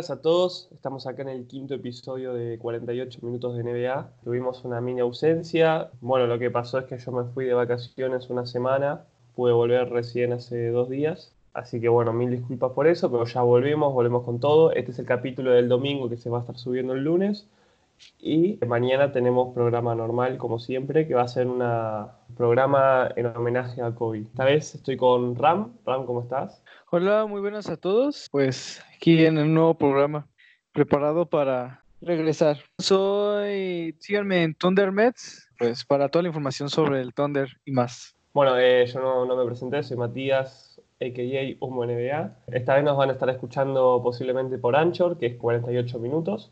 buenas a todos. Estamos acá en el quinto episodio de 48 minutos de NBA. Tuvimos una mini ausencia. Bueno, lo que pasó es que yo me fui de vacaciones una semana. Pude volver recién hace dos días. Así que bueno, mil disculpas por eso, pero ya volvemos, volvemos con todo. Este es el capítulo del domingo que se va a estar subiendo el lunes. Y mañana tenemos programa normal, como siempre, que va a ser un programa en homenaje a Kobe. Esta vez estoy con Ram. Ram, ¿cómo estás? Hola, muy buenas a todos. Pues aquí en el nuevo programa, preparado para regresar. Soy, síganme en Thunder Mets, pues para toda la información sobre el Thunder y más. Bueno, eh, yo no, no, me presenté, soy Matías, a.k.a. Humo NBA. Esta vez nos van a estar escuchando posiblemente por Anchor, que es 48 minutos,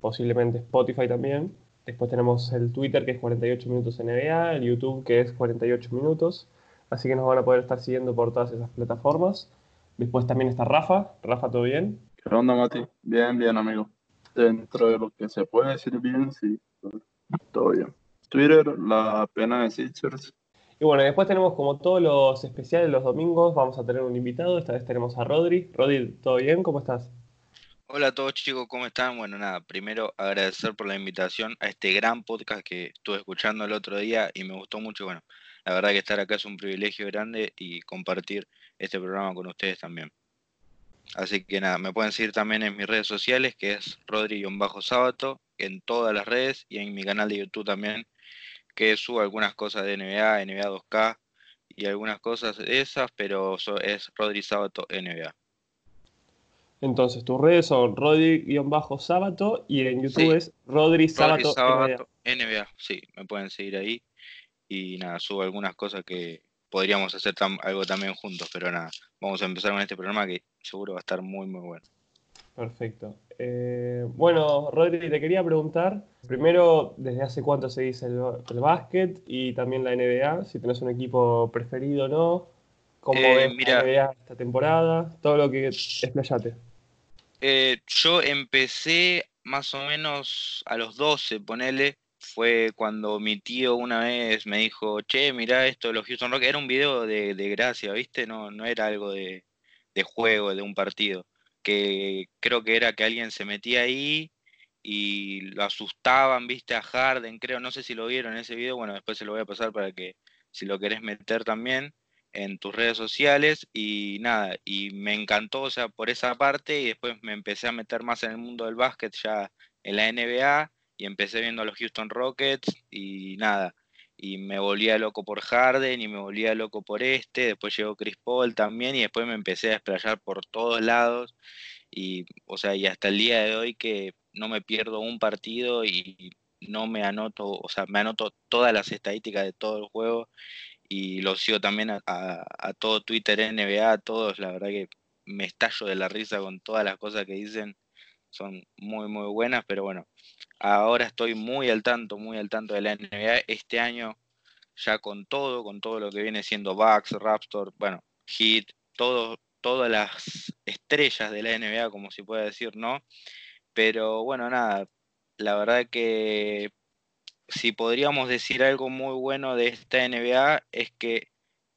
posiblemente Spotify también. Después tenemos el Twitter, que es 48 minutos NBA, el YouTube, que es 48 minutos. Así que nos van a poder estar siguiendo por todas esas plataformas. Después también está Rafa. Rafa, ¿todo bien? ¿Qué onda, Mati? Bien, bien, amigo. Dentro de lo que se puede decir bien, sí. Todo bien. Twitter, la pena de Sixers. Y bueno, después tenemos como todos los especiales los domingos, vamos a tener un invitado. Esta vez tenemos a Rodri. Rodri, ¿todo bien? ¿Cómo estás? Hola a todos chicos, ¿cómo están? Bueno, nada, primero agradecer por la invitación a este gran podcast que estuve escuchando el otro día y me gustó mucho. Bueno, la verdad que estar acá es un privilegio grande y compartir este programa con ustedes también. Así que nada, me pueden seguir también en mis redes sociales, que es Rodri-Sábato, en todas las redes y en mi canal de YouTube también, que subo algunas cosas de NBA, NBA 2K y algunas cosas de esas, pero es Rodri Sábato NBA. Entonces, tus redes son Rodri-Sábato y en YouTube es Rodri Sábato, NBA. NBA. Sí, me pueden seguir ahí. Y nada, subo algunas cosas que, podríamos hacer algo también juntos, pero nada, vamos a empezar con este programa que seguro va a estar muy, muy bueno. Perfecto. Eh, bueno, Rodri, te quería preguntar, primero, ¿desde hace cuánto seguís el, el básquet y también la NBA? Si tenés un equipo preferido o no, ¿cómo eh, ves la NBA esta temporada? Todo lo que explayate. Eh, yo empecé más o menos a los 12, ponele, fue cuando mi tío una vez me dijo, che, mirá esto de los Houston Rockets, era un video de, gracia, ¿viste? No, no era algo de, juego, de un partido, que creo que era que alguien se metía ahí y lo asustaban, ¿viste? A Harden, creo, no sé si lo vieron en ese video, bueno, después se lo voy a pasar para que si lo querés meter también en tus redes sociales y nada, y me encantó, o sea, por esa parte y después me empecé a meter más en el mundo del básquet ya en la NBA y empecé viendo a los Houston Rockets y nada, y me volvía loco por Harden y me volvía loco por este, después llegó Chris Paul también y después me empecé a desplayar por todos lados y o sea, y hasta el día de hoy que no me pierdo un partido y no me anoto, o sea, me anoto todas las estadísticas de todo el juego y lo sigo también a, a todo Twitter NBA, a todos, la verdad que me estallo de la risa con todas las cosas que dicen, son muy muy buenas, pero bueno, Ahora estoy muy al tanto, muy al tanto de la NBA. Este año ya con todo, con todo lo que viene siendo Bucks, Raptor, bueno, Heat, todo, todas las estrellas de la NBA, como se puede decir, ¿no? Pero bueno, nada, la verdad que si podríamos decir algo muy bueno de esta NBA es que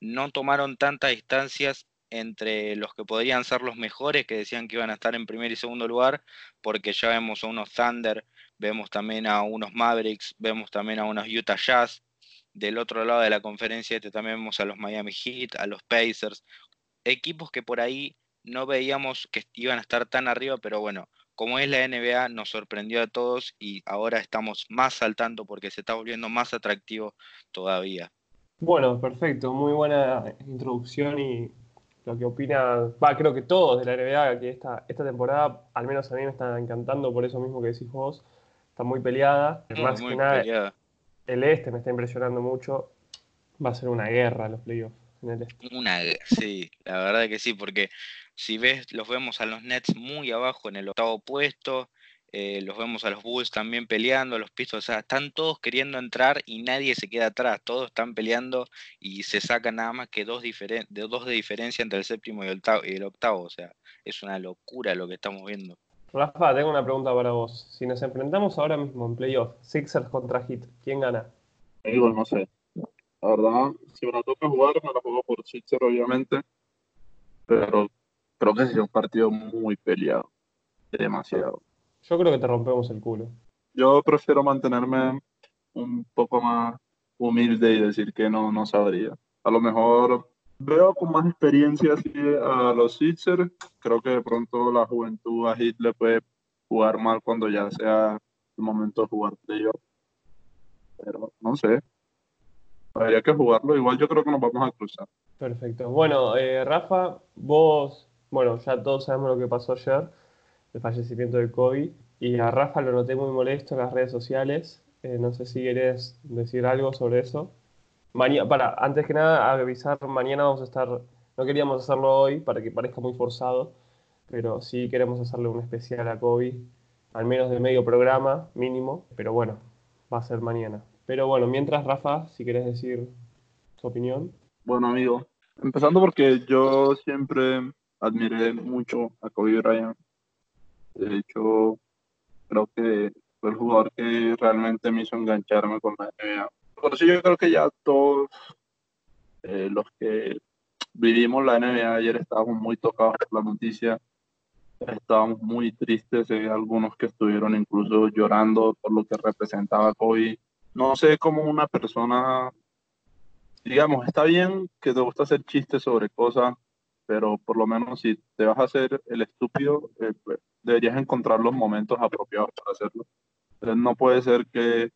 no tomaron tantas distancias entre los que podrían ser los mejores, que decían que iban a estar en primer y segundo lugar, porque ya vemos a unos Thunder vemos también a unos Mavericks, vemos también a unos Utah Jazz. Del otro lado de la conferencia este también vemos a los Miami Heat, a los Pacers, equipos que por ahí no veíamos que iban a estar tan arriba, pero bueno, como es la NBA, nos sorprendió a todos y ahora estamos más saltando porque se está volviendo más atractivo todavía. Bueno, perfecto, muy buena introducción y lo que opina, va, creo que todos de la NBA, que esta, esta temporada, al menos a mí me está encantando por eso mismo que decís vos, está muy peleada. Más que nada, el este me está impresionando mucho. Va a ser una guerra los playoffs en el este. Una, sí, la verdad que sí, porque si ves, los vemos a los Nets muy abajo en el octavo puesto. Eh, los vemos a los Bulls también peleando, a los Pistons, o sea, están todos queriendo entrar y nadie se queda atrás, todos están peleando y se sacan nada más que dos, de dos de diferencia entre el séptimo y el, octavo, y el octavo, o sea, es una locura lo que estamos viendo. Rafa, tengo una pregunta para vos. Si nos enfrentamos ahora mismo en playoff, Sixers contra Heat, ¿quién gana? No sé. La verdad, si me toca jugar, me la juego por Sixers, obviamente. Pero creo que sería un partido muy peleado. demasiado. Yo creo que te rompemos el culo. Yo prefiero mantenerme un poco más humilde y decir que no, no sabría. A lo mejor veo con más experiencia así a los Sixers. Creo que de pronto la juventud a Heat le puede jugar mal cuando ya sea el momento de jugar playoff. Pero no sé. Habría que jugarlo. Igual yo creo que nos vamos a cruzar. Perfecto. Bueno, eh, Rafa, vos, bueno, ya todos sabemos lo que pasó ayer, el fallecimiento de Kobe, y a Rafa lo noté muy molesto en las redes sociales. Eh, no sé si querés decir algo sobre eso. Para, antes que nada, avisar, mañana vamos a estar, no queríamos hacerlo hoy para que parezca muy forzado, pero sí queremos hacerle un especial a Kobe, al menos de medio programa, mínimo, pero bueno, va a ser mañana. Pero bueno, mientras, Rafa, si querés decir tu opinión. Bueno, amigo, empezando porque yo siempre admiré mucho a Kobe Bryant. De hecho, creo que fue el jugador que realmente me hizo engancharme con la NBA. Por eso yo creo que ya todos eh, los que vivimos la NBA ayer estábamos muy tocados por la noticia. Estábamos muy tristes, eh, algunos que estuvieron incluso llorando por lo que representaba Kobe. No sé cómo una persona, digamos, está bien que te gusta hacer chistes sobre cosas, pero por lo menos si te vas a hacer el estúpido, eh, pues, deberías encontrar los momentos apropiados para hacerlo. Entonces no puede ser que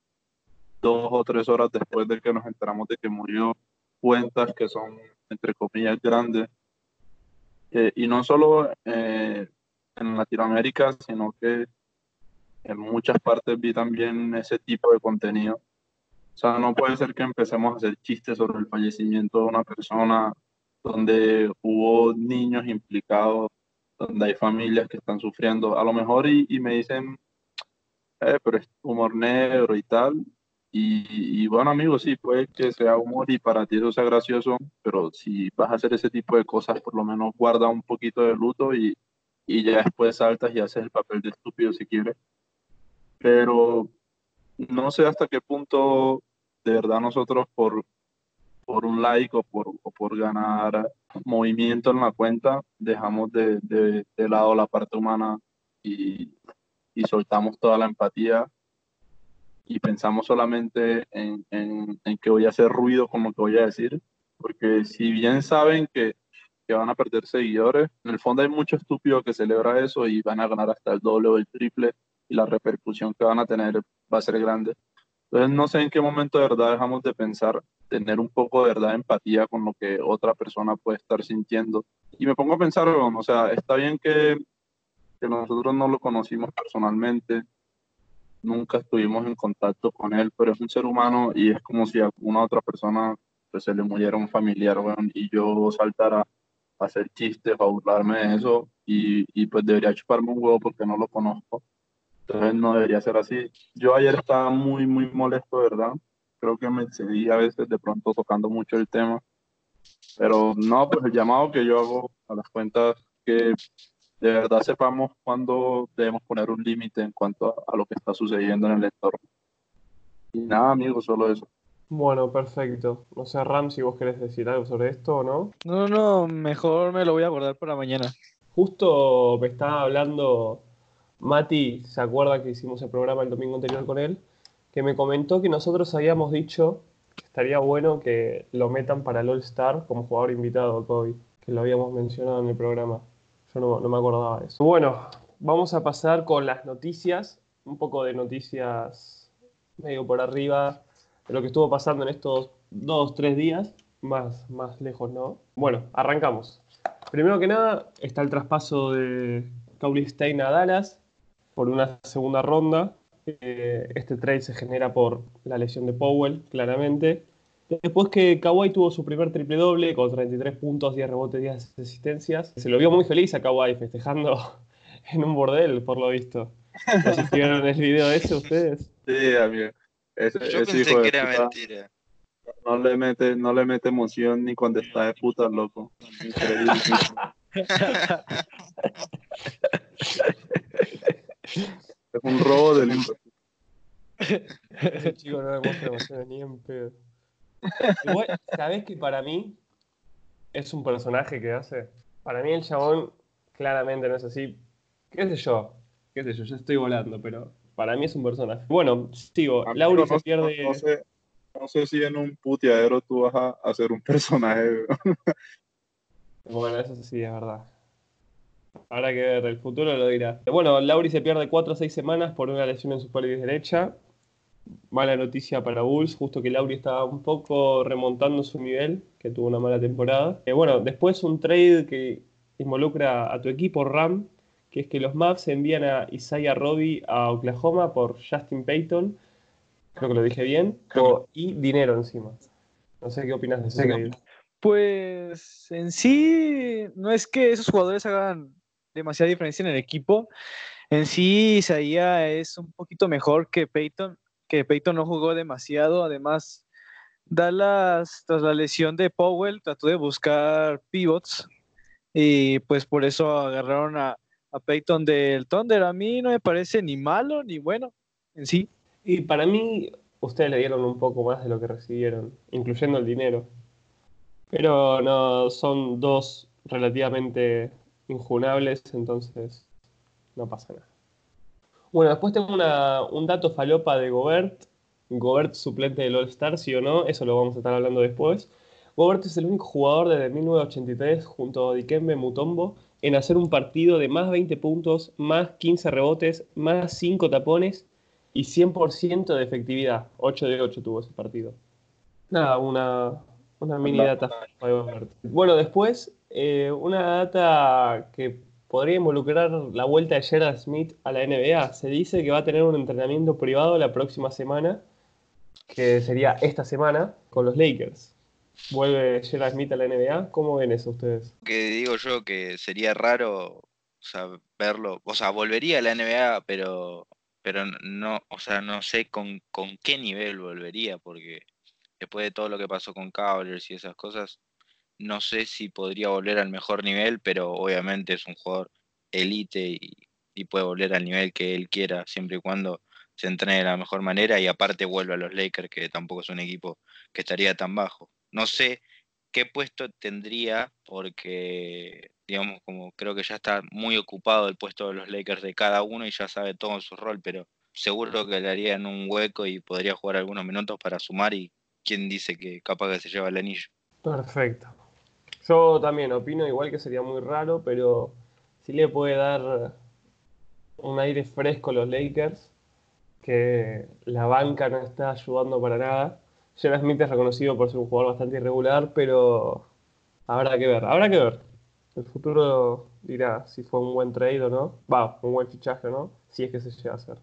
dos o tres horas después de que nos enteramos de que murió, cuentas que son, entre comillas, grandes, eh, y no solo eh, en Latinoamérica, sino que en muchas partes vi también ese tipo de contenido. O sea, no puede ser que empecemos a hacer chistes sobre el fallecimiento de una persona donde hubo niños implicados, donde hay familias que están sufriendo. A lo mejor y, y me dicen, eh, pero es humor negro y tal. Y, y, bueno, amigos, sí, puede que sea humor y para ti eso sea gracioso, pero si vas a hacer ese tipo de cosas, por lo menos guarda un poquito de luto y, y ya después saltas y haces el papel de estúpido si quieres. Pero no sé hasta qué punto de verdad nosotros por, por un like o por, o por ganar movimiento en la cuenta dejamos de, de, de lado la parte humana y, y soltamos toda la empatía y pensamos solamente en, en, en, que voy a hacer ruido con lo que voy a decir, porque si bien saben que, que, van a perder seguidores, en el fondo hay mucho estúpido que celebra eso y van a ganar hasta el doble o el triple y la repercusión que van a tener va a ser grande. Entonces no sé en qué momento de verdad dejamos de pensar, tener un poco de verdad empatía con lo que otra persona puede estar sintiendo. Y me pongo a pensar, o sea, está bien que, que nosotros no lo conocimos personalmente, nunca estuvimos en contacto con él, pero es un ser humano y es como si a una otra persona pues, se le muriera un familiar, y yo saltara a hacer chistes, a burlarme de eso, y, y, pues debería chuparme un huevo porque no lo conozco. Entonces no debería ser así. Yo ayer estaba muy, muy molesto, ¿verdad? Creo que me excedí a veces de pronto tocando mucho el tema. Pero no, pues el llamado que yo hago a las cuentas que de verdad sepamos cuándo debemos poner un límite en cuanto a, a, lo que está sucediendo en el entorno. Y nada, amigos, solo eso. Bueno, perfecto. No sé, Ram, si vos querés decir algo sobre esto o no. No, no, mejor me lo voy a guardar para mañana. Justo me estaba hablando Mati, ¿se acuerda que hicimos el programa el domingo anterior con él? Que me comentó que nosotros habíamos dicho que estaría bueno que lo metan para el All Star como jugador invitado, Kobe, que lo habíamos mencionado en el programa. Yo no, no, me acordaba de eso. Bueno, vamos a pasar con las noticias, un poco de noticias medio por arriba de lo que estuvo pasando en estos dos, tres días, más, más lejos, ¿no? Bueno, arrancamos. Primero que nada está el traspaso de Cowley Stein a Dallas por una segunda ronda. Eh, este trade se genera por la lesión de Powell, claramente. Después que Kawhi tuvo su primer triple doble con 33 puntos, 10 rebotes, 10 asistencias, se lo vio muy feliz a Kawhi festejando en un bordel, por lo visto. ¿No si vieron el video ese ustedes? Sí, amigo. Ese, Yo ese pensé que de era puta mentira. no le mete, no le mete emoción ni cuando está de puta, loco. Increíble. es un robo del. Ese chico no demuestra emociones ni en pedo. Igual, ¿sabés que para mí es un personaje que hace? Para mí el chabón claramente no es así. ¿Qué sé yo? qué sé yo, yo estoy volando, pero para mí es un personaje. Bueno, sigo. Amigo, Lauri se pierde. No, no sé, no sé si en un puteadero tú vas a hacer un personaje. Bueno, eso sí es verdad. Habrá que ver, el futuro lo dirá. Bueno, Lauri se pierde 4 o 6 semanas por una lesión en su pelvis derecha. Mala noticia para Bulls, justo que Lauri estaba un poco remontando su nivel, que tuvo una mala temporada. Eh, bueno, después un trade que involucra a tu equipo RAM, que es que los Mavs envían a Isaiah Robbie a Oklahoma por Justin Payton, creo que lo dije bien, o- y dinero encima. No sé qué opinas de Sí, trade. Pues en sí, no es que esos jugadores hagan demasiada diferencia en el equipo. En sí, Isaiah es un poquito mejor que Peyton, que Peyton no jugó demasiado. Además, Dallas, tras la lesión de Powell, trató de buscar pivots y pues por eso agarraron a, Peyton del Thunder. A mí no me parece ni malo ni bueno en sí. Y para mí, ustedes le dieron un poco más de lo que recibieron, incluyendo el dinero. Pero no, son dos relativamente injunables, entonces no pasa nada. Bueno, después tengo una- un dato falopa de Gobert. Gobert suplente del All-Star, sí o no, eso lo vamos a estar hablando después. Gobert es el único jugador desde 1983 junto a Dikembe Mutombo en hacer un partido de más 20 puntos, más 15 rebotes, más 5 tapones y 100% de efectividad. 8 de 8 tuvo ese partido. Nada, una, una mini data. de Gobert. Bueno, después, eh, una data que podría involucrar la vuelta de Gerald Smith a la NBA. Se dice que va a tener un entrenamiento privado la próxima semana, que sería esta semana, con los Lakers. Vuelve Gerald Smith a la NBA. ¿Cómo ven eso ustedes? que digo yo que sería raro, verlo, o sea, volvería a la NBA, pero, pero no, o sea, no sé con, con qué nivel volvería, porque después de todo lo que pasó con Cavaliers y esas cosas, no sé si podría volver al mejor nivel, pero obviamente es un jugador elite y, puede volver al nivel que él quiera, siempre y cuando se entrene de la mejor manera y aparte vuelva a los Lakers, que tampoco es un equipo que estaría tan bajo. No sé qué puesto tendría, porque, digamos, como creo que ya está muy ocupado el puesto de los Lakers de cada uno y ya sabe todo su rol, pero seguro que le harían un hueco y podría jugar algunos minutos para sumar y quién dice que capaz que se lleva el anillo. Perfecto. Yo también opino igual que sería muy raro, pero sí le puede dar un aire fresco a los Lakers, que la banca no está ayudando para nada. Gerald Smith es reconocido por ser un jugador bastante irregular, pero habrá que ver, habrá que ver. El futuro dirá si fue un buen trade o no. Va, un buen fichaje o no, si es que se llega a hacer.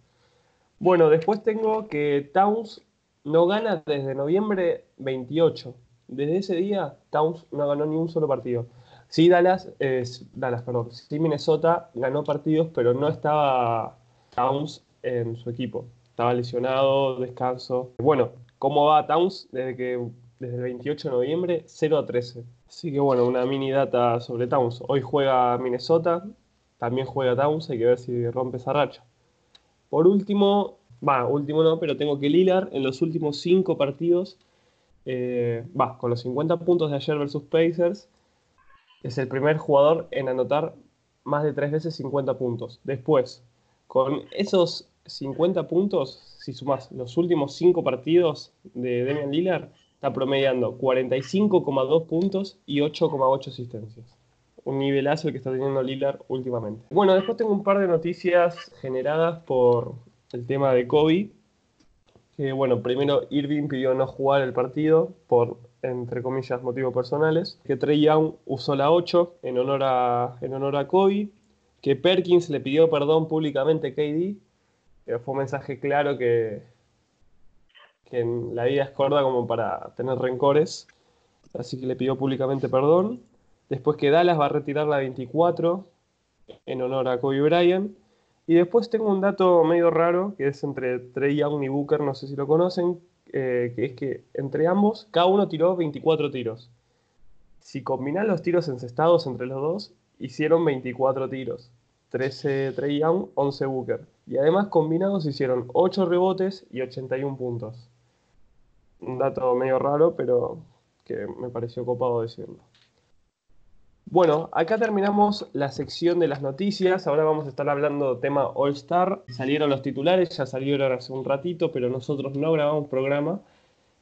Bueno, después tengo que Towns no gana desde noviembre 28. Desde ese día, Towns no ganó ni un solo partido. Sí, Dallas, eh, Dallas, perdón. Sí, Minnesota ganó partidos, pero no estaba Towns en su equipo. Estaba lesionado, descanso. Bueno, ¿cómo va Towns desde que desde el 28 de noviembre? 0 a 13. Así que bueno, una mini data sobre Towns. Hoy juega Minnesota, también juega Towns, hay que ver si rompe esa racha. Por último, va, último no, pero tengo que Lillard en los últimos 5 partidos, va, con los 50 puntos de ayer versus Pacers, es el primer jugador en anotar más de 3 veces 50 puntos. Después, con esos 50 puntos, si sumas los últimos 5 partidos de Damian Lillard, está promediando 45,2 puntos y 8,8 asistencias. Un nivelazo el que está teniendo Lillard últimamente. Bueno, después tengo un par de noticias generadas por el tema de Kobe. Bueno, primero Irving pidió no jugar el partido por, entre comillas, motivos personales. Que Trey Young usó la 8 en honor a, en honor a Kobe. Que Perkins le pidió perdón públicamente a KD. Que fue un mensaje claro que, la vida es corta como para tener rencores. Así que le pidió públicamente perdón. Después que Dallas va a retirar la 24 en honor a Kobe Bryant. Y después tengo un dato medio raro que es entre Trey Young y Booker, no sé si lo conocen, eh, que es que entre ambos cada uno tiró 24 tiros. Si combinan los tiros encestados entre los dos, hicieron 24 tiros. 13 Trey Young, 11 Booker. Y además combinados hicieron 8 rebotes y 81 puntos. Un dato medio raro, pero que me pareció copado decirlo. Bueno, acá terminamos la sección de las noticias. Ahora vamos a estar hablando tema All Star. Salieron los titulares, ya salieron hace un ratito, pero nosotros no grabamos programa.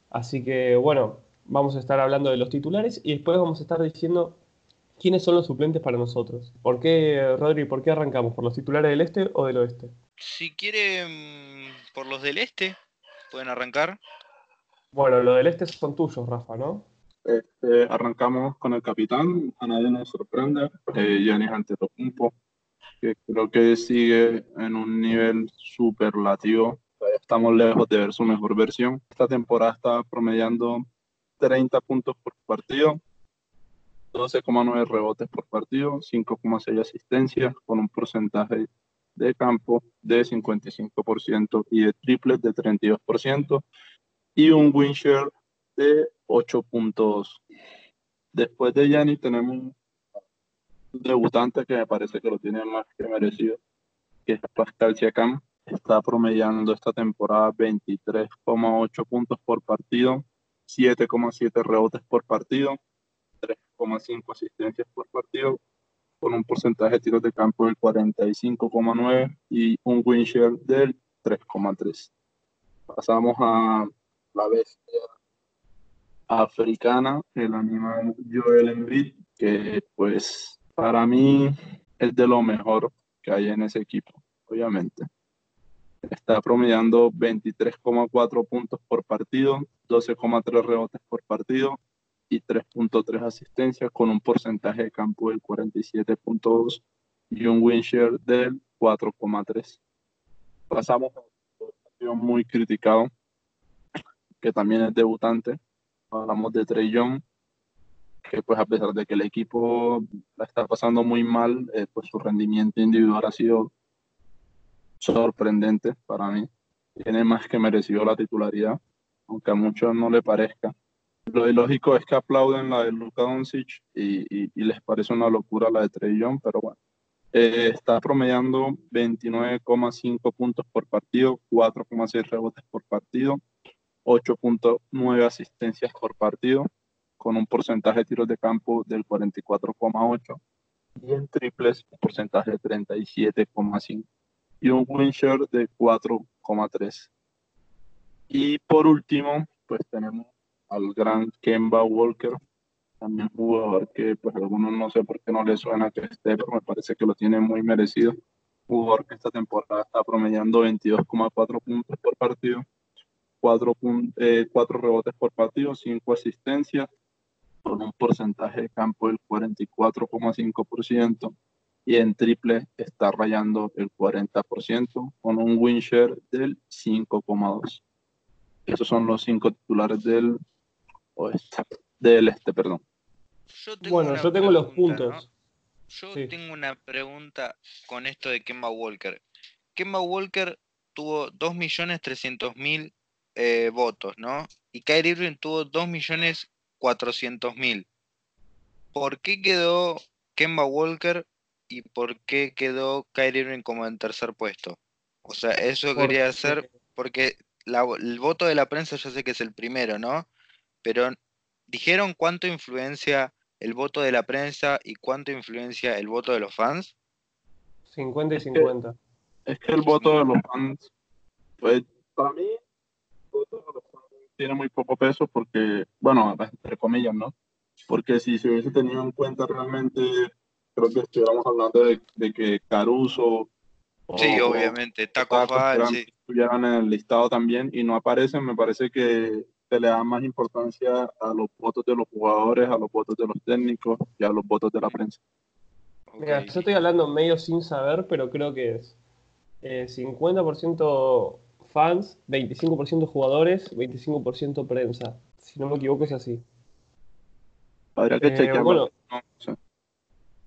Así que bueno, vamos a estar hablando de los titulares y después vamos a estar diciendo quiénes son los suplentes para nosotros. ¿Por qué, Rodri, por qué arrancamos? ¿Por los titulares del este o del oeste? Si quieren por los del este, pueden arrancar. Bueno, los del este son tuyos, Rafa, ¿no? Este, arrancamos con el capitán, a nadie nos sorprende, eh, Giannis Antetokounmpo, que creo que sigue en un nivel superlativo. Estamos lejos de ver su mejor versión. Esta temporada está promediando 30 puntos por partido, 12,9 rebotes por partido, 5,6 asistencias, con un porcentaje de campo de 55% y de triples de 32% y un win share de 8.2. Después de Yanni tenemos un debutante que me parece que lo tiene más que merecido, que Pascal Siakam. Está promediando esta temporada 23,8 puntos por partido, 7,7 rebotes por partido, 3,5 asistencias por partido, con un porcentaje de tiros de campo del 45,9 y un win share del 3,3. Pasamos a la bestia africana, el animal Joel Embiid, que pues para mí es de lo mejor que hay en ese equipo, obviamente. Está promediando 23,4 puntos por partido, 12,3 rebotes por partido y 3.3 asistencias con un porcentaje de campo del 47.2 y un win share del 4,3. Pasamos a un muy criticado, que también es debutante, hablamos de Trey Young, que pues a pesar de que el equipo la está pasando muy mal, eh, pues su rendimiento individual ha sido sorprendente para mí. Tiene más que merecido la titularidad, aunque a muchos no le parezca. Lo ilógico es que aplauden la de Luka Doncic y, y, les parece una locura la de Trey Young, pero bueno. Eh, está promediando 29,5 puntos por partido, 4,6 rebotes por partido, 8.9 asistencias por partido, con un porcentaje de tiros de campo del 44,8 y en triples un porcentaje de 37,5 y un win share de 4,3. Y por último, pues tenemos al gran Kemba Walker, también jugador que pues algunos no sé por qué no le suena que esté, pero me parece que lo tiene muy merecido. Jugador que esta temporada está promediando 22,4 puntos por partido, 4, eh, rebotes por partido, 5 asistencias, con un porcentaje de campo del 44,5% y en triple está rayando el 40% con un win share del 5,2. Esos son los cinco titulares del oeste, del este, perdón. bueno, yo tengo los puntos. Yo tengo una pregunta con esto de Kemba Walker. Kemba Walker tuvo 2.300.000 eh, votos, ¿no? Y Kyrie Irving tuvo 2.400.000. ¿Por qué quedó Kemba Walker y por qué quedó Kyrie Irving como en tercer puesto? O sea, eso quería hacer porque el voto de la prensa ya sé que es el primero, ¿no? Pero dijeron cuánto influencia el voto de la prensa y cuánto influencia el voto de los fans. 50 y 50. Es que, el voto de los fans, pues para mí tiene muy poco peso porque, bueno, entre comillas, ¿no? Porque si se hubiese tenido en cuenta realmente, creo que estuviéramos hablando de, que Caruso. Sí, obviamente, Taco Fall, sí. Estuvieran en el listado también y no aparecen, me parece que se le da más importancia a los votos de los jugadores, a los votos de los técnicos y a los votos de la prensa. Mira, yo estoy hablando medio sin saber, pero creo que es 50% eh, fans, 25% jugadores, 25% prensa. Si no me equivoco es así. Habría que eh, Bueno,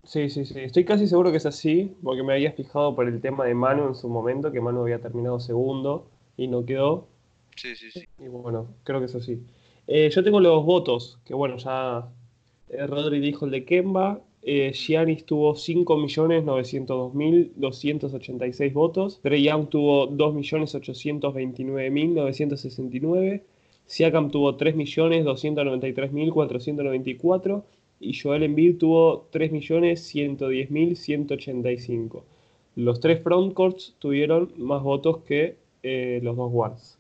Sí, sí, sí. Estoy casi seguro que es así, porque me había fijado por el tema de Manu en su momento, que Manu había terminado segundo y no quedó. Sí, sí, sí. Y bueno, creo que es así. Eh, yo tengo los votos, que bueno, ya eh, Rodri dijo el de Kemba, eh, tuvo 5.902.286 votos. Trey Young tuvo 2.829.969. Siakam tuvo 3.293.494. y Joel Embiid tuvo 3.110.185. Los tres frontcourts tuvieron más votos que eh, los dos guards.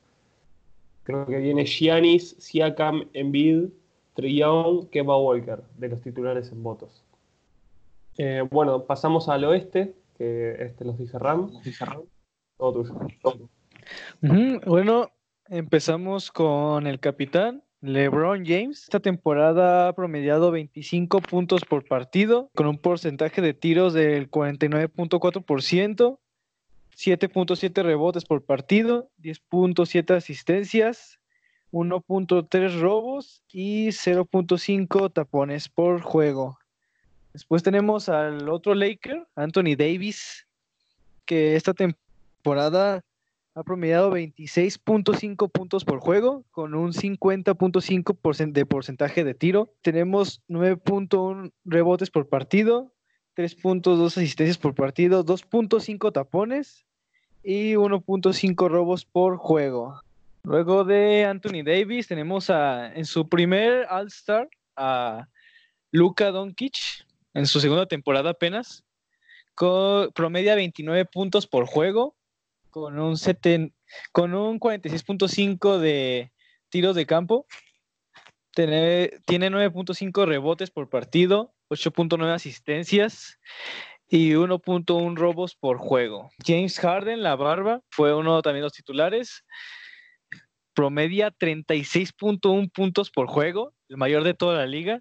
Creo que viene Giannis, Siakam, Embiid, Young, Kemba Walker, de los titulares en votos. Eh, bueno, pasamos al oeste, que este los dice Ram. Todo tuyo. Bueno, empezamos con el capitán, LeBron James. Esta temporada ha promediado 25 puntos por partido, con un porcentaje de tiros del 49.4%, 7.7 rebotes por partido, 10.7 asistencias, 1.3 robos y 0.5 tapones por juego. Después tenemos al otro Laker, Anthony Davis, que esta temporada ha promediado 26.5 puntos por juego con un 50.5% de porcentaje de tiro. Tenemos 9.1 rebotes por partido, 3.2 asistencias por partido, 2.5 tapones y 1.5 robos por juego. Luego de Anthony Davis tenemos a, en su primer All-Star a Luka Doncic en su segunda temporada apenas. Con, promedia 29 puntos por juego con un, con un 46.5 de tiros de campo. Tiene, tiene 9.5 rebotes por partido, 8.9 asistencias y 1.1 robos por juego. James Harden, la barba, fue uno también de los titulares. Promedia 36.1 puntos por juego, el mayor de toda la liga.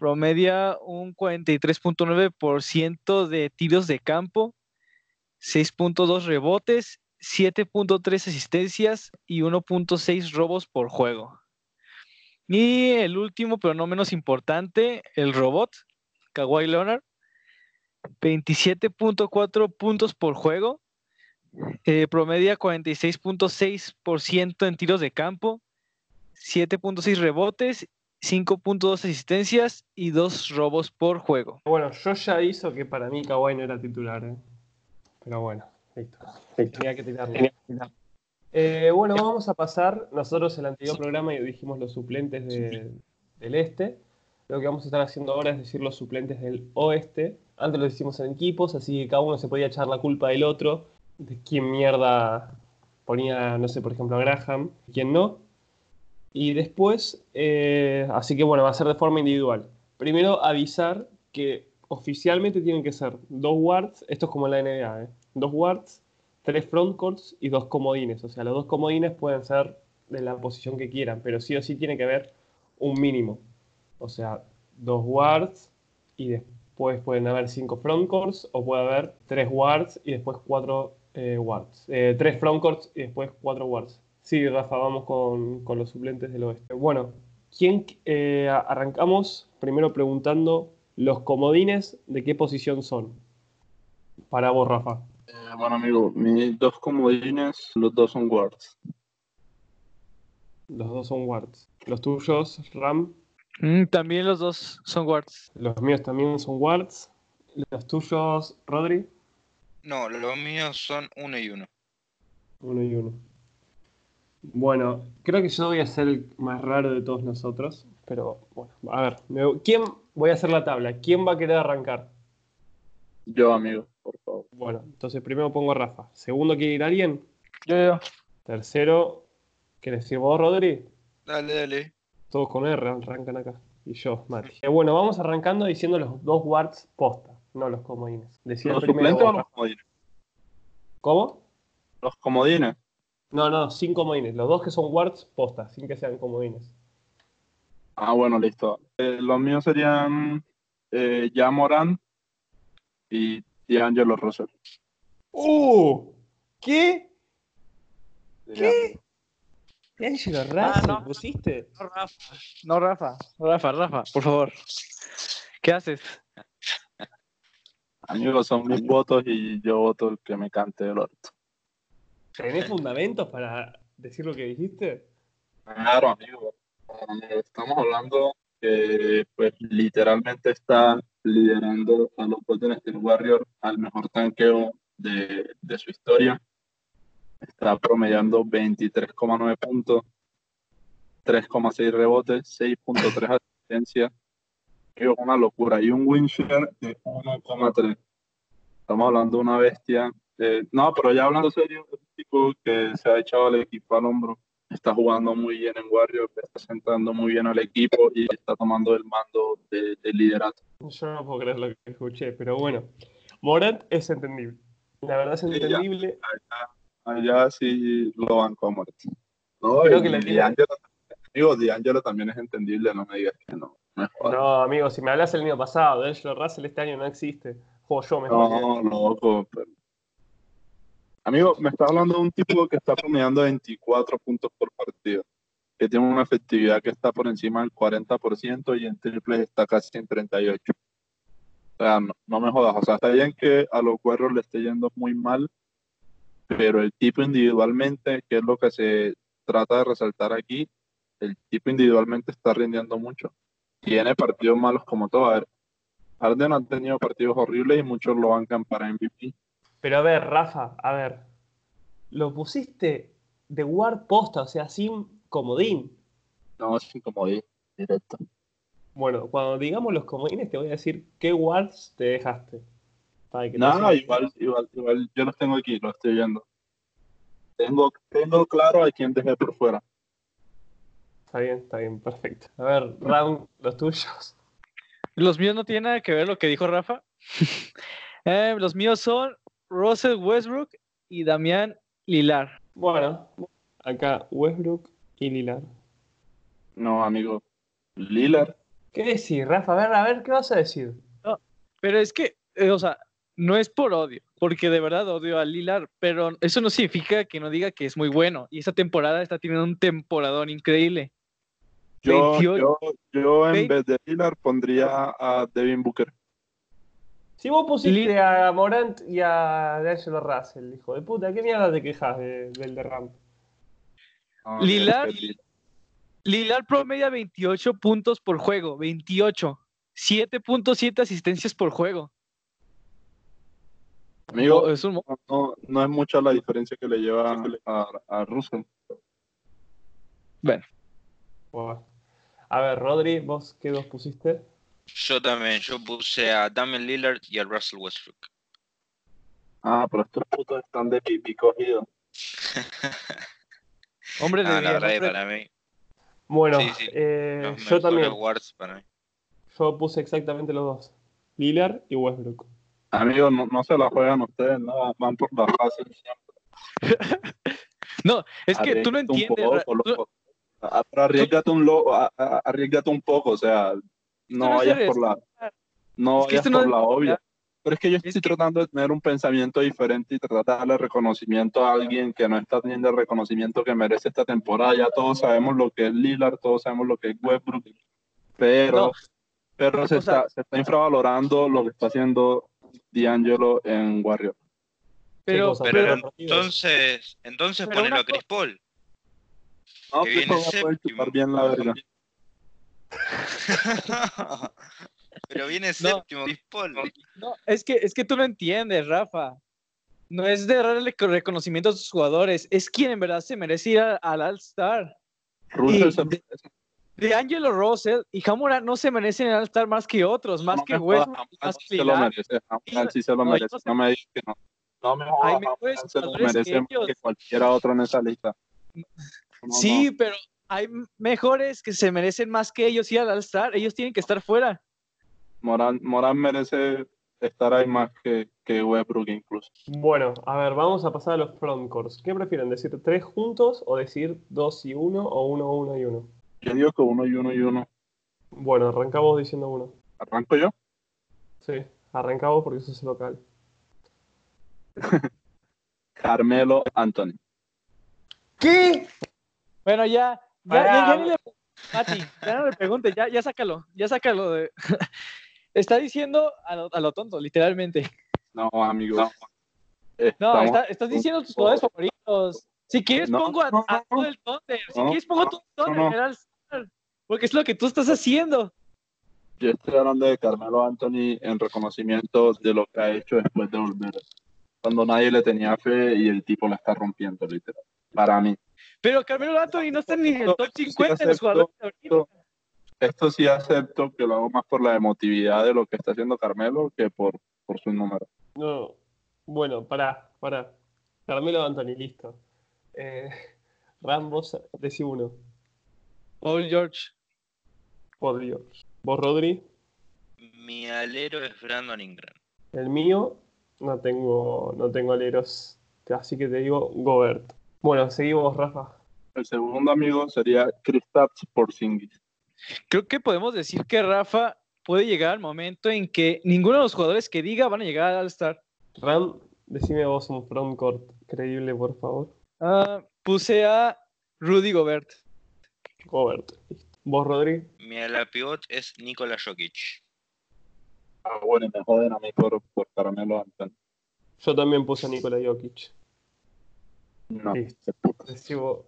Promedia un 43.9% de tiros de campo, 6.2 rebotes, 7.3 asistencias y 1.6 robos por juego. Y el último, pero no menos importante, el robot, Kawhi Leonard, 27.4 puntos por juego, eh, promedia 46.6% en tiros de campo, 7.6 rebotes, 5.2 asistencias y 2 robos por juego. Bueno, yo ya hizo que para mí Kawhi no era titular. ¿eh? Pero bueno, listo. Tenía que tirarlo. Eh, bueno, vamos a pasar. Nosotros en el anterior programa dijimos los suplentes del este. Lo que vamos a estar haciendo ahora es decir los suplentes del oeste. Antes lo hicimos en equipos, así que cada uno se podía echar la culpa del otro, de quién mierda ponía, no sé, por ejemplo, a Graham, quién no. Y después, eh, así que bueno, va a ser de forma individual. Primero avisar que oficialmente tienen que ser dos guards, esto es como en la NBA, ¿eh? dos guards, tres frontcourts y dos comodines. O sea, los dos comodines pueden ser de la posición que quieran, pero sí o sí tiene que haber un mínimo. O sea, dos guards y después pueden haber cinco frontcourts o puede haber tres guards y después cuatro eh, guards. Eh, tres frontcourts y después cuatro guards. Sí, Rafa, vamos con, con los suplentes del oeste. Bueno, ¿quién arrancamos primero preguntando ¿Los comodines de qué posición son? Para vos, Rafa. Eh, bueno, amigo, mis dos comodines, los dos son guards. Los dos son guards. ¿Los tuyos, Ram? Mm, también los dos son guards. Los míos también son guards. ¿Los tuyos, Rodri? No, los míos son uno y uno. Uno y uno. Bueno, creo que yo voy a ser el más raro de todos nosotros, pero bueno, a ver, ¿quién voy a hacer la tabla? ¿Quién va a querer arrancar? Yo, amigo, por favor. Bueno, entonces primero pongo a Rafa. Segundo, ¿quiere ir alguien? Yo, yo. Tercero, ¿quieres decir vos, Rodri? Dale, dale. Todos con R arrancan acá. Y yo, Mati. Eh, bueno, vamos arrancando diciendo los dos wards posta, no los comodines. Decía ¿Los suplentes o los comodines? ¿Cómo? Los comodines. No, no, sin comodines. Los dos que son wards, posta, sin que sean comodines. Ah, bueno, listo. Eh, los míos serían eh, ya Morán y, Angelo Russell. ¡Uh! ¿Qué? ¿Qué? Angelo ah, Russell, no, pusiste? No, Rafa. No, Rafa. Rafa, Rafa, por favor. ¿Qué haces? Amigos, son mis votos y yo voto el que me cante el orto. ¿Tenés fundamentos para decir lo que dijiste? Claro, amigo. Estamos hablando que pues literalmente está liderando a los Golden State Warriors al mejor tanqueo de, de su historia. Está promediando 23,9 puntos, 3,6 rebotes, 6.3 asistencias, Es una locura. Y un win share de 1,3. Estamos hablando de una bestia. Eh, no, pero ya hablando serio, es un tipo que se ha echado al equipo al hombro. Está jugando muy bien en Warriors, está sentando muy bien al equipo y está tomando el mando del de liderato. Yo no puedo creer lo que escuché, pero bueno. Morant es entendible. La verdad es entendible. allá, allá, sí lo banco a Morant. No, Creo y que la D'Angelo, también es entendible, no me digas que no. No, amigo, si me hablas el año pasado, D'Angelo Russell este año no existe. Juego yo mejor. No, loco. pero- Amigo, me está hablando de un tipo que está promediando 24 puntos por partido, que tiene una efectividad que está por encima del 40% y en triples está casi en 38. O sea, no, no me jodas. O sea, está bien que a los cuerros le esté yendo muy mal, pero el tipo individualmente, que es lo que se trata de resaltar aquí, el tipo individualmente está rindiendo mucho. Tiene partidos malos como todo. A ver, Harden ha tenido partidos horribles y muchos lo bancan para MVP. Pero a ver, Rafa, a ver. Lo pusiste de guard posta, o sea, sin comodín. No, es incomodín, directo. Bueno, cuando digamos los comodines, te voy a decir qué guards te dejaste. Para que No, sea- igual, igual, igual, yo los tengo aquí, los estoy viendo. Tengo, tengo claro a quién dejé por fuera. Está bien, está bien, perfecto. A ver, Round, los tuyos. Los míos no tienen nada que ver lo que dijo Rafa. Eh, los míos son Russell Westbrook y Damián Lilar. Bueno, acá Westbrook y Lillard. No, amigo. Lillard. ¿Qué decir, Rafa? A ver, a ver, ¿qué vas a decir? Pero es que, eh, o sea, no es por odio, porque de verdad odio a Lilar, pero eso no significa que no diga que es muy bueno. Y esta temporada está teniendo un temporadón increíble. Yo, 28. yo, yo en vez de Lillard pondría a Devin Booker. Si vos pusiste a Morant y a D'Angelo Russell, hijo de puta, ¿qué mierda te quejas de- del de Ramp? No, Lillard. Lillard- Lilar promedia 28 puntos por juego, 28. 7.7 asistencias por juego. Amigo, es un mo- no, no, no es mucha la diferencia que le lleva a, a Russell. Bueno. A ver, Rodri, ¿vos qué dos pusiste? Yo también, yo puse a Damian Lillard y a Russell Westbrook. Ah, pero estos putos están de pipí cogidos. hombre de Ah, la verdad para mí, Bueno, Sí, sí, eh, los yo también. para mí. Yo puse exactamente los dos. Lillard y Westbrook. Amigos, no, no se la juegan ustedes, no, van por la fácil siempre. No, es que tú no entiendes. poco, tú- arriesgate un, lo, arriesgate un poco, o sea, no vayas por la, no Es que vayas esto no por la obvia. Pero es que yo Es estoy que- tratando de tener un pensamiento diferente y tratar de darle reconocimiento a alguien que no está teniendo el reconocimiento que merece esta temporada. Ya todos sabemos lo que es Lillard, todos sabemos lo que es Westbrook, pero, No. pero se, está, se está infravalorando lo que está haciendo D'Angelo en Warriors. Pero, pero- entonces, entonces Pero ponelo una a Chris Paul. No, Que va a poder chupar bien la verga. Pero viene No. séptimo Paul. no, es que, es que tú no entiendes, Rafa. No es de darle co- reconocimiento a sus jugadores, es quien en verdad se merece ir al All-Star. De- De Angelo Russell y Hamura no se merecen el All-Star más que otros, más no que Hamdan más que se lo merece, Lillard- sí se lo no, merece, no no me digas que no. No me jodas, se lo merece más que cualquiera otro en esa lista. No, Sí, pero hay mejores que se merecen más que ellos ir al All-Star. Ellos tienen que estar fuera. Morán, Morán merece estar ahí más que, que Westbrook incluso. Bueno, a ver, vamos a pasar a los frontcourts. ¿Qué prefieren? ¿Decir tres juntos o decir dos y uno o uno, uno y uno? Yo digo que uno y uno y uno. Bueno, arrancamos diciendo uno. ¿Arranco yo? Sí, arrancamos porque eso es local. Carmelo Anthony. ¿Qué? Bueno, ya. Ya, ya, ya ni le, Mati, ya no le pregunte, ya, ya sácalo, ya sácalo. De... está diciendo a lo, a lo tonto, literalmente. No, amigo. No, Estamos- está- estás diciendo tus jugadores favoritos. Si quieres, No, pongo a, no, a no, todo el Thunder. Si no, quieres, pongo todo el Thunder no. Porque es lo que tú estás haciendo. Yo estoy hablando de Carmelo Anthony en reconocimiento de lo que ha hecho después de volver. Cuando nadie le tenía fe y el tipo la está rompiendo, literal. Para mí. Pero Carmelo Anthony no está ni en el top sí 50 de los jugadores de ahorita. esto sí acepto que lo hago más por la emotividad de lo que está haciendo Carmelo que por, por su número. No, bueno, pará, pará. Carmelo Anthony, listo. Eh, Rambos, decí uno. Paul George. Por Dios. ¿Vos, Rodri? Mi alero es Brandon Ingram. El mío, no tengo, no tengo aleros. Así que te digo Gobert. Bueno, seguimos, Rafa. El segundo amigo sería Kristaps Porzingis. Creo que podemos decir que Rafa puede llegar al momento en que ninguno de los jugadores que diga van a llegar al All-Star. Ram, decime vos un frontcourt creíble, por favor. Ah, puse a Rudy Gobert. Gobert. ¿Vos, Rodri? Mi ala pivot es Nikola Jokic. Ah, bueno, y me joden a mí por, por Carmelo Anthony. Yo también puse a Nikola Jokic. No, Listo.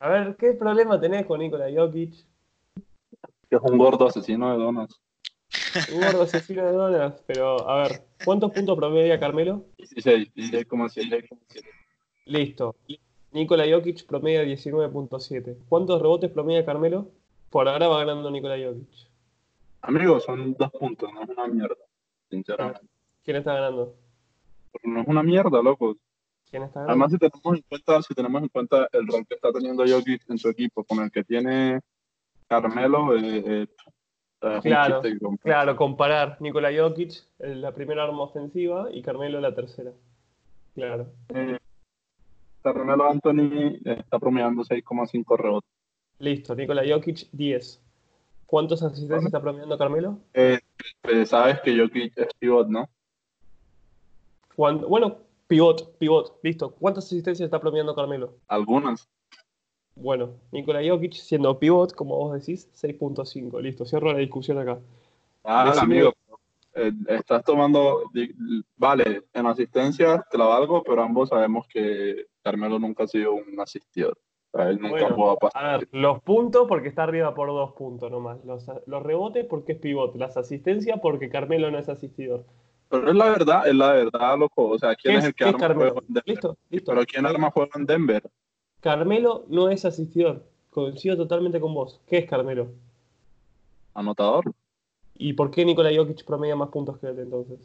A ver, ¿qué problema tenés con Nikola Jokic? Que es un gordo asesino de donas. Un gordo asesino de donas. Pero, a ver, ¿cuántos puntos promedia Carmelo? 16, 16,7. Listo. Nikola Jokic promedia 19.7. ¿Cuántos rebotes promedia Carmelo? Por ahora va ganando Nikola Jokic. Amigos, son dos puntos, no es una mierda. Sinceramente. ¿Quién está ganando? No es una mierda, loco. ¿Quién está ganando? Además, si tenemos en cuenta, si tenemos en cuenta el rol que está teniendo Jokic en su equipo, con el que tiene Carmelo, eh, eh, un Claro, Claro, comparar Nikola Jokic, eh, la primera arma ofensiva, y Carmelo la tercera. Claro. Eh, Carmelo Anthony está promediando 6,5 rebotes. Listo, Nikola Jokic, 10. ¿Cuántos asistencias está promediando Carmelo? Eh, eh, sabes que Jokic es pivot, ¿no? ¿Cuándo- Bueno, pivot, pivot, listo. ¿Cuántas asistencias está promediando Carmelo? Algunas. Bueno, Nikola Jokic siendo pivot, como vos decís, 6.5. Listo, cierro la discusión acá. Ah, Decime- amigo, eh, estás tomando, vale, en asistencia te la valgo, pero ambos sabemos que Carmelo nunca ha sido un asistidor. O sea, él nunca Bueno, pasar. A ver, los puntos porque está arriba por dos puntos nomás. Los, los rebotes porque es pivot. Las asistencias porque Carmelo no es asistidor. Pero es la verdad, es la verdad, loco. O sea, ¿quién ¿Qué es, es- el que arma Carmelo? juego en Denver? Listo, listo. Pero ¿quién arma juego en Denver? Carmelo no es asistidor. Coincido totalmente con vos. ¿Qué es Carmelo? Anotador. ¿Y por qué Nikola Jokic promedia más puntos que él entonces?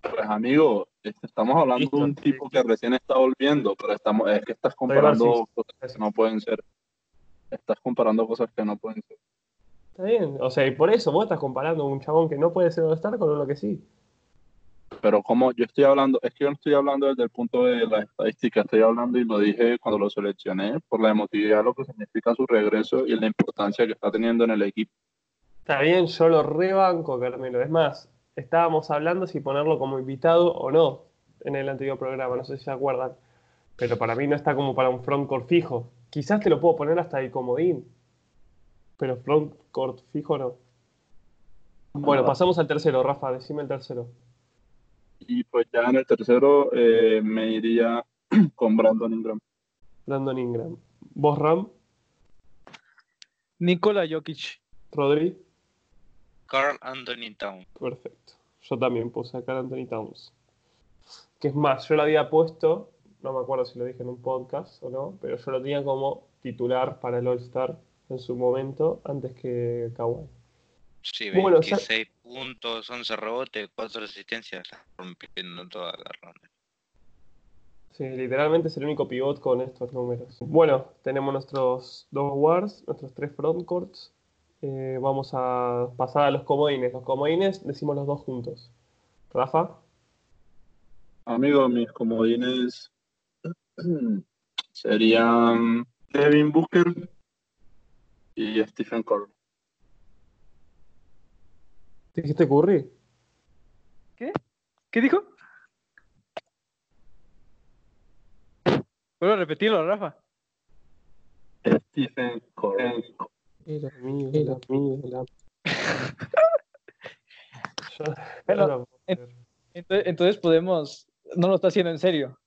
Pues amigo, este, estamos hablando Listo. de un tipo que recién está volviendo, pero estamos, es que estás comparando cosas que no pueden ser. Estás comparando cosas que no pueden ser. Está bien. O sea, y por eso vos estás comparando a un chabón que no puede ser All-Star con uno que sí. Pero como yo estoy hablando, es que yo no estoy hablando desde el punto de la estadística, estoy hablando y lo dije cuando lo seleccioné, por la emotividad, lo que significa su regreso y la importancia que está teniendo en el equipo. Está bien, yo lo rebanco, Carmelo. Es más, estábamos hablando si ponerlo como invitado o no en el anterior programa, no sé si se acuerdan. Pero para mí no está como para un frontcourt fijo. Quizás te lo puedo poner hasta el comodín. Pero frontcourt fijo no. Bueno, pasamos al tercero, Rafa, decime el tercero. Y pues ya en el tercero eh, me iría con Brandon Ingram. Brandon Ingram. ¿Vos, Ram? Nikola Jokic. ¿Rodri? Carl Anthony Town. Perfecto. Yo también puse a Anthony Towns. Que es más, yo lo había puesto, no me acuerdo si lo dije en un podcast o no, pero yo lo tenía como titular para el All-Star en su momento, antes que Kawhi. Sí, Bueno, ya- 26 puntos, 11 rebotes, 4 asistencias. Está rompiendo toda la ronda. Sí, literalmente es el único pivot con estos números. Bueno, tenemos nuestros dos wars, nuestros tres frontcourts. Eh, vamos a pasar a los comodines. Los comodines decimos los dos juntos. Rafa, Amigo, mis comodines serían Devin Booker y Stephen Curry. ¿Dijiste Curry? ¿Qué dijo? Vuelvo a repetirlo, Rafa. Stephen Curry. Era mío, era mío, era. Entonces, entonces podemos. No lo está haciendo en serio.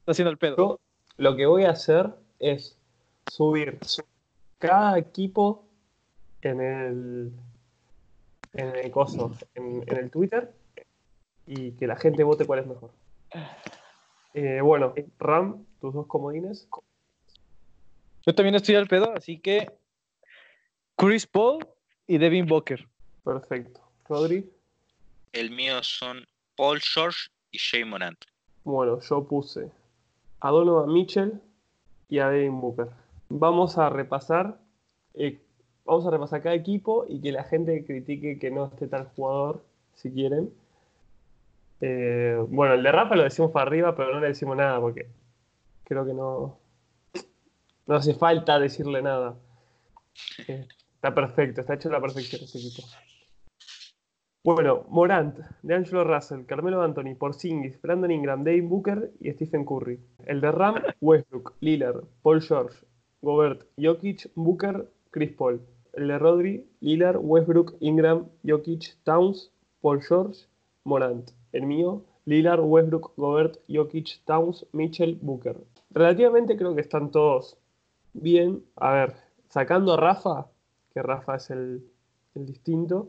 Está haciendo el pedo. Yo lo que voy a hacer es subir cada equipo en el en el coso, en, en el Twitter y que la gente vote cuál es mejor. Eh, bueno, Ram, tus dos comodines. Yo también estoy al pedo, así que Chris Paul y Devin Booker. Perfecto. Rodri. El mío son Paul George y Jay Morant. Bueno, yo puse a Donovan Mitchell y a Devin Booker. Vamos a repasar, eh, vamos a repasar cada equipo y que la gente critique que no esté tal jugador, si quieren. Eh, bueno, el de Rafa lo decimos para arriba, pero no le decimos nada porque creo que no, no hace falta decirle nada. Eh, está perfecto, está hecho a la perfección este equipo. Bueno, Morant, DeAngelo Russell, Carmelo Anthony, Porzingis, Brandon Ingram, Dave Booker y Stephen Curry. El de Ram, Westbrook, Lillard, Paul George, Gobert, Jokic, Booker, Chris Paul. Rodri, Lillard, Westbrook, Ingram, Jokic, Towns, Paul George, Morant. El mío, Lillard, Westbrook, Gobert, Jokic, Towns, Mitchell, Booker. Relativamente creo que están todos bien. A ver, sacando a Rafa, que Rafa es el, el distinto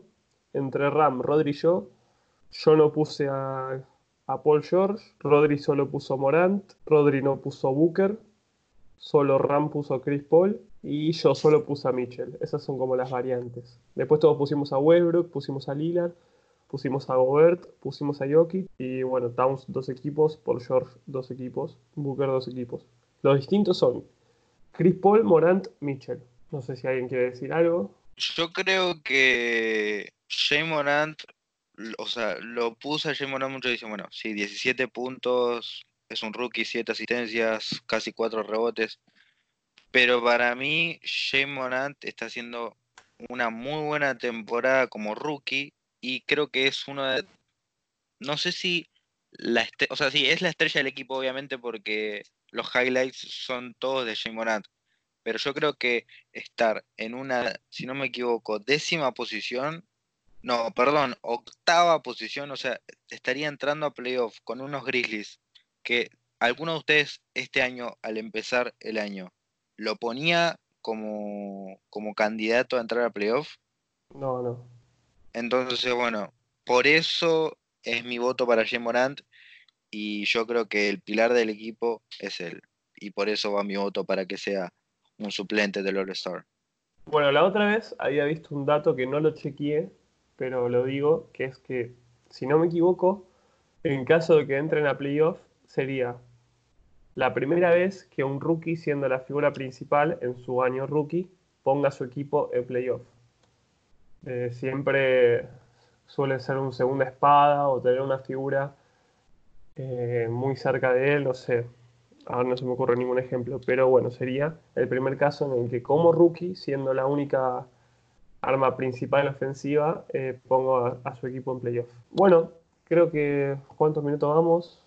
entre Ram, Rodri y yo. Yo no puse a, a, Paul George, Rodri solo puso Morant, Rodri no puso Booker, solo Ram puso Chris Paul y yo solo puse a Mitchell. Esas son como las variantes. Después todos pusimos a Westbrook, pusimos a Lillard, pusimos a Gobert, pusimos a Jokic y bueno, Towns dos equipos, Paul George dos equipos, Booker dos equipos. Los distintos son Chris Paul, Morant, Mitchell. No sé si alguien quiere decir algo. Yo creo que Jay Morant, o sea, lo puse a Jay Morant mucho y dice, bueno, sí, 17 puntos, es un rookie, 7 asistencias, casi 4 rebotes. Pero para mí, Jay Morant está haciendo una muy buena temporada como rookie y creo que es uno de... No sé si la o sea, sí, es la estrella del equipo obviamente porque los highlights son todos de Jay Morant. Pero yo creo que estar en una, si no me equivoco, décima posición no, perdón, octava posición, o sea, estaría entrando a playoff con unos Grizzlies que alguno de ustedes este año, al empezar el año, lo ponía como, como candidato a entrar a playoff. No, no. Entonces, bueno, por eso es mi voto para Jim Morant y yo creo que el pilar del equipo es él. Y por eso va mi voto para que sea un suplente del All-Star. Bueno, la otra vez había visto un dato que no lo chequeé, pero lo digo, que es que, si no me equivoco, en caso de que entren a playoff, sería la primera vez que un rookie, siendo la figura principal en su año rookie, ponga su equipo en playoff. Eh, siempre suele ser un segunda espada o tener una figura eh, muy cerca de él, no sé, ahora no se me ocurre ningún ejemplo, pero bueno, sería el primer caso en el que como rookie, siendo la única arma principal en ofensiva, eh, pongo a, su equipo en playoff. Bueno, creo que cuántos minutos vamos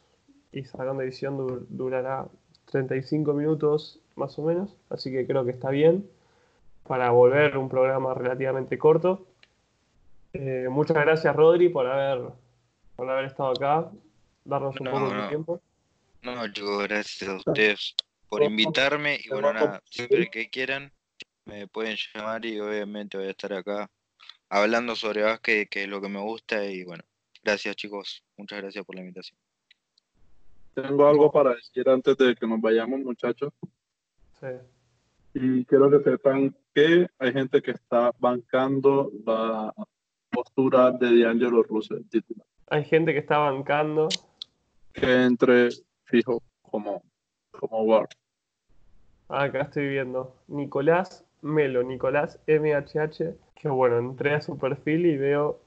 y sacando edición durará 35 minutos más o menos, así que creo que está bien para volver un programa relativamente corto. Eh, muchas gracias Rodri por haber, por haber estado acá, darnos un poco de tiempo. No, yo gracias a ustedes por invitarme y bueno, nada, siempre que quieran me pueden llamar y obviamente voy a estar acá hablando sobre básquet, que es lo que me gusta y bueno, gracias chicos, muchas gracias por la invitación. Tengo algo para decir antes de que nos vayamos muchachos. Sí. Y quiero que sepan que hay gente que está bancando la postura de D'Angelo Russell titular. Hay gente que está bancando. Que entre fijo como, como guard. Acá estoy viendo. Nicolás Melo, Nicolás MHH, que bueno, entré a su perfil y veo,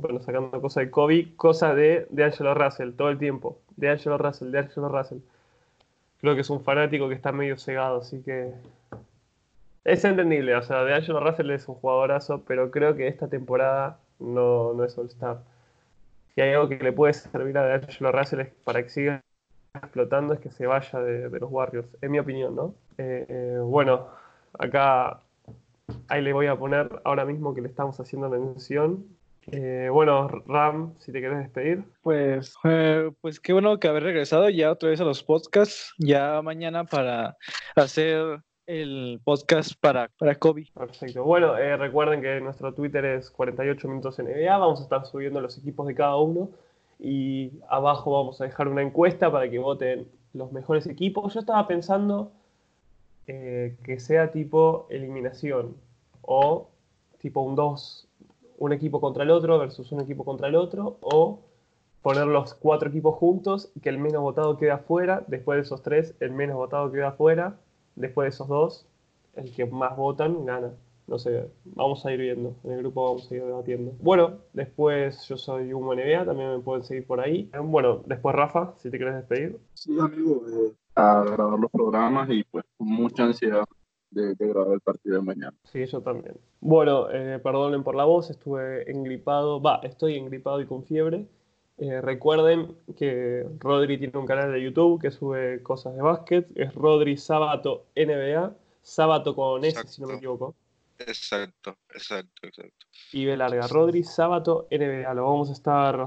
bueno, sacando cosas de Kobe, cosas de, de Angelo Russell todo el tiempo. De Angelo Russell, de Angelo Russell. Creo que es un fanático que está medio cegado, así que es entendible. O sea, de Angelo Russell es un jugadorazo, pero creo que esta temporada no, no es All-Star. Si hay algo que le puede servir a de Angelo Russell para que siga explotando, es que se vaya de, los Warriors, en mi opinión, ¿no? Eh, eh, bueno, Acá, ahí le voy a poner ahora mismo que le estamos haciendo mención. Eh, bueno, Ram, si te querés despedir. Pues, eh, pues qué bueno que haber regresado ya otra vez a los podcasts, ya mañana para hacer el podcast para, para Kobe. Perfecto. Bueno, eh, recuerden que nuestro Twitter es 48 minutos NBA, vamos a estar subiendo los equipos de cada uno y abajo vamos a dejar una encuesta para que voten los mejores equipos. Yo estaba pensando que sea tipo eliminación O tipo un 2, un equipo contra el otro versus un equipo contra el otro. O poner los cuatro equipos juntos y que el menos votado quede afuera. Después de esos tres, el menos votado queda afuera. Después de esos dos, el que más votan gana. No sé, vamos a ir viendo. En el grupo vamos a ir debatiendo. Bueno, después yo soy Humo NBA, también me pueden seguir por ahí. Bueno, después Rafa, si te quieres despedir. Sí, amigo, eh, a grabar los programas y pues mucha ansiedad de, grabar el partido de mañana. Sí, yo también. Bueno, eh, perdonen por la voz, estuve engripado, va, estoy engripado y con fiebre. Eh, recuerden que Rodri tiene un canal de YouTube que sube cosas de básquet, es Rodri Sábato NBA, Sábato con S si no me equivoco. Exacto, exacto, exacto. Y B larga, Rodri, sábado NBA. Lo vamos a estar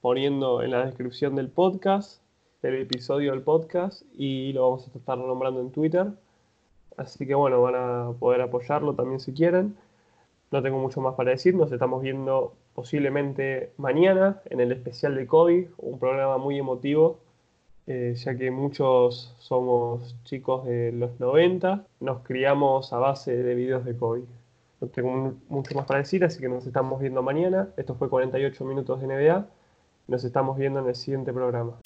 poniendo en la descripción del podcast, del episodio del podcast, y lo vamos a estar nombrando en Twitter. Así que bueno, van a poder apoyarlo también si quieren. No tengo mucho más para decir, nos estamos viendo posiblemente mañana en el especial de COVID, un programa muy emotivo, eh, ya que muchos somos chicos de los 90, nos criamos a base de videos de COVID. No tengo mucho más para decir, así que nos estamos viendo mañana. Esto fue 48 minutos de NBA. Nos estamos viendo en el siguiente programa.